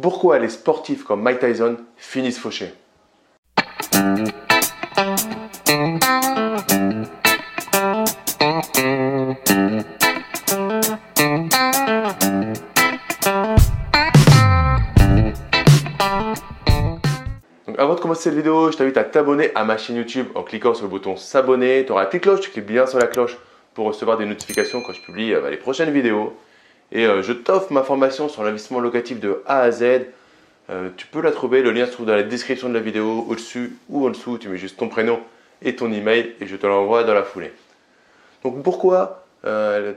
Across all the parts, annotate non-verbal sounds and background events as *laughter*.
Pourquoi les sportifs comme Mike Tyson finissent fauchés avant de commencer cette vidéo, je t'invite à t'abonner à ma chaîne YouTube en cliquant sur le bouton s'abonner. Tu auras la petite cloche, tu cliques bien sur la cloche pour recevoir des notifications quand je publie euh, bah, les prochaines vidéos. Et euh, je t'offre ma formation sur l'investissement locatif de A à Z. Euh, tu peux la trouver, le lien se trouve dans la description de la vidéo, au-dessus ou en dessous. Tu mets juste ton prénom et ton email et je te l'envoie dans la foulée. Donc pourquoi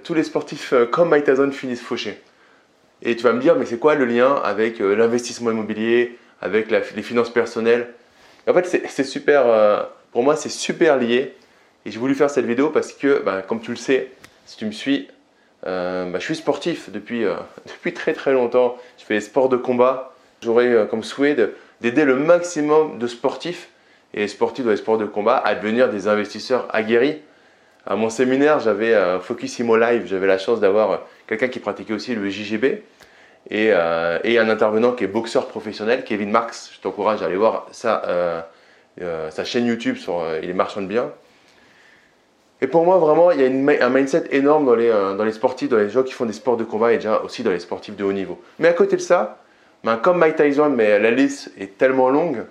tous les sportifs comme Mike finissent fauchés? Et tu vas me dire, mais c'est quoi le lien avec l'investissement immobilier, avec les finances personnelles? en fait, c'est super, euh, pour moi, c'est super lié. Et j'ai voulu faire cette vidéo parce que, bah, comme tu le sais, si tu me suis, euh, bah, je suis sportif depuis, euh, *laughs* depuis très très longtemps. Je fais des sports de combat. J'aurais comme souhait d'aider le maximum de sportifs et sportifs dans les sports de combat à devenir des investisseurs aguerris. À mon séminaire, j'avais Focus Imo Live. J'avais la chance d'avoir quelqu'un qui pratiquait aussi le JGB. Euh, et, un intervenant qui est boxeur professionnel, Kevin Marx. Je t'encourage à aller voir sa, euh, euh, chaîne YouTube sur Il est marchand de bien. Et pour moi, vraiment, il y a un mindset énorme dans les, dans les sportifs, dans les gens qui font des sports de combat et déjà aussi dans les sportifs de haut niveau. Mais à côté de ça, ben, comme Mike Tyson, mais la liste est tellement longue,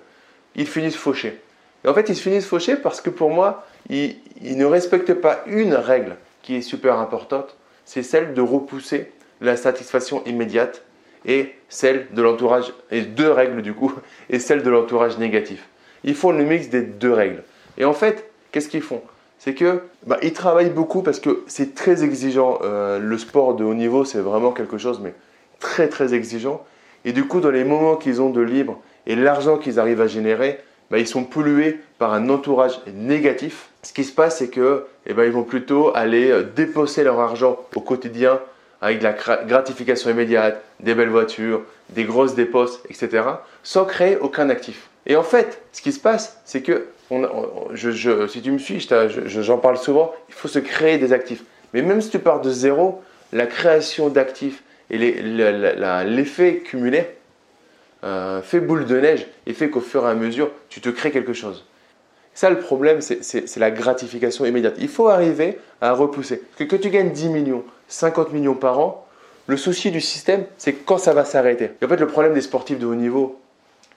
ils finissent fauchés. Et en fait, ils se finissent fauchés parce que pour moi, ils ne respectent pas une règle qui est super importante, c'est celle de repousser la satisfaction immédiate et celle de l'entourage, et deux règles du coup, *laughs* et celle de l'entourage négatif. Ils font le mix des deux règles. Et en fait, qu'est-ce qu'ils font? C'est que bah, ils travaillent beaucoup parce que c'est très exigeant. Euh, le sport de haut niveau, c'est vraiment quelque chose, mais très très exigeant. Et du coup, dans les moments qu'ils ont de libre et l'argent qu'ils arrivent à générer, bah, ils sont pollués par un entourage négatif. Ce qui se passe, c'est que, eh ben, ils vont plutôt aller euh, déposer leur argent au quotidien avec de la gratification immédiate, des belles voitures, des grosses dépenses, etc., sans créer aucun actif. Et en fait, ce qui se passe, c'est que, si tu me suis, j'en parle souvent, il faut se créer des actifs. Mais même si tu pars de zéro, la création d'actifs et l'effet cumulé euh, fait boule de neige et fait qu'au fur et à mesure, tu te crées quelque chose. Ça, le problème, c'est la gratification immédiate. Il faut arriver à repousser. que, que tu gagnes 10 millions, 50 millions par an, le souci du système, c'est quand ça va s'arrêter. en fait, le problème des sportifs de haut niveau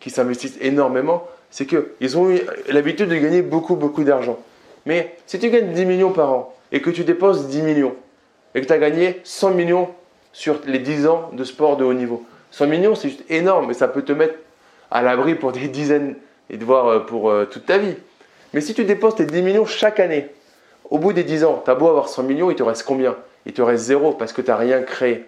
qui s'investissent énormément, c'est qu'ils ont eu l'habitude de gagner beaucoup, beaucoup d'argent. Mais si tu gagnes 10 millions par an et que tu déposes 10 millions et que tu as gagné 100 millions sur les 10 ans de sport de haut niveau, 100 millions, c'est juste énorme et ça peut te mettre à l'abri pour des dizaines et de voir euh, pour euh, toute ta vie. Mais si tu déposes tes 10 millions chaque année, au bout des 10 ans, tu as beau avoir 100 millions, il te reste combien? Il te reste zéro parce que tu n'as rien créé.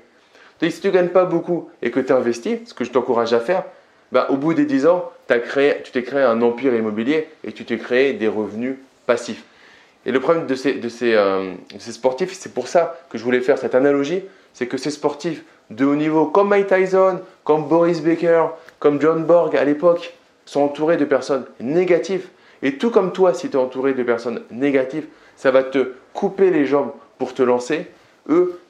Donc, si tu ne gagnes pas beaucoup et que tu investis, ce que je t'encourage à faire, bah, au bout des 10 ans, as créé, tu t'es créé un empire immobilier et tu t'es créé des revenus passifs. Et le problème de ces, de euh, ces sportifs, c'est pour ça que je voulais faire cette analogie, c'est que ces sportifs de haut niveau, comme Mike Tyson, comme Boris Baker, comme John Borg à l'époque, sont entourés de personnes négatives et tout comme toi, si tu es entouré de personnes négatives, ça va te couper les jambes pour te lancer. Eux,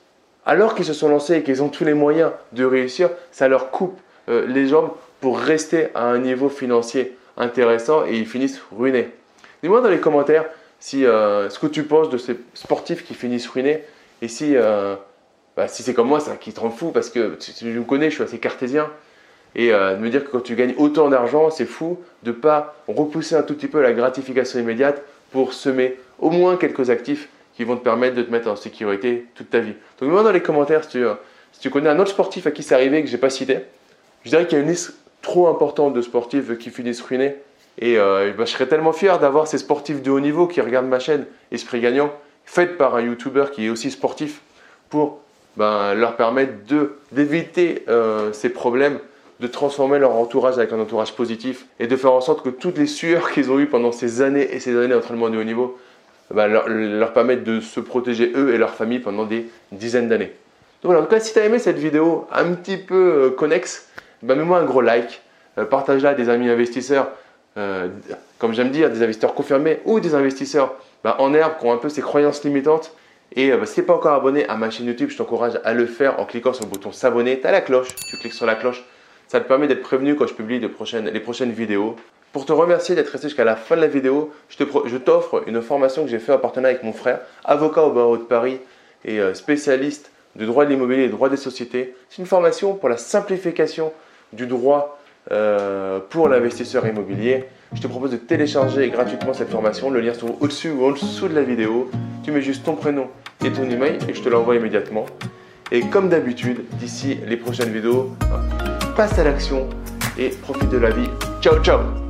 alors qu'ils se sont lancés et qu'ils ont tous les moyens de réussir, ça leur coupe euh, les jambes pour rester à un niveau financier intéressant et ils finissent ruinés. Dis-moi dans les commentaires si, euh, ce que tu penses de ces sportifs qui finissent ruinés et si, euh, bah, si c'est comme moi, ça qui te rend fou parce que tu me connais, je suis assez cartésien et euh, de me dire que quand tu gagnes autant d'argent, c'est fou de ne pas repousser un tout petit peu la gratification immédiate pour semer au moins quelques actifs qui vont te permettre de te mettre en sécurité toute ta vie. Donc, moi dans les commentaires si tu, si tu connais un autre sportif à qui c'est arrivé que je n'ai pas cité. Je dirais qu'il y a une liste trop importante de sportifs qui finissent ruinés. Et euh, bah, je serais tellement fier d'avoir ces sportifs de haut niveau qui regardent ma chaîne Esprit Gagnant, faite par un YouTuber qui est aussi sportif, pour ben, leur permettre d'éviter ces problèmes de transformer leur entourage avec un entourage positif et de faire en sorte que toutes les sueurs qu'ils ont eues pendant ces années et ces années d'entraînement de haut niveau bah, leur, permettent de se protéger eux et leur famille pendant des dizaines d'années. Donc voilà, en tout cas, si tu as aimé cette vidéo un petit peu euh, connexe, bah, mets-moi un gros like, euh, partage-la à des amis investisseurs, euh, comme j'aime dire, des investisseurs confirmés ou des investisseurs bah, en herbe qui ont un peu ces croyances limitantes. Et si tu n'es pas encore abonné à ma chaîne YouTube, je t'encourage à le faire en cliquant sur le bouton s'abonner. Tu as la cloche, tu cliques sur la cloche Ça te permet d'être prévenu quand je publie les prochaines vidéos. Pour te remercier d'être resté jusqu'à la fin de la vidéo, je t'offre une formation que j'ai faite en partenariat avec mon frère, avocat au barreau de Paris et euh, spécialiste du droit de l'immobilier et droit des sociétés. C'est une formation pour la simplification du droit euh, pour l'investisseur immobilier. Je te propose de télécharger gratuitement cette formation. Le lien se trouve au-dessus ou en dessous de la vidéo. Tu mets juste ton prénom et ton email et je te l'envoie immédiatement. Et comme d'habitude, d'ici les prochaines vidéos, passe à l'action et profite de la vie. Ciao, ciao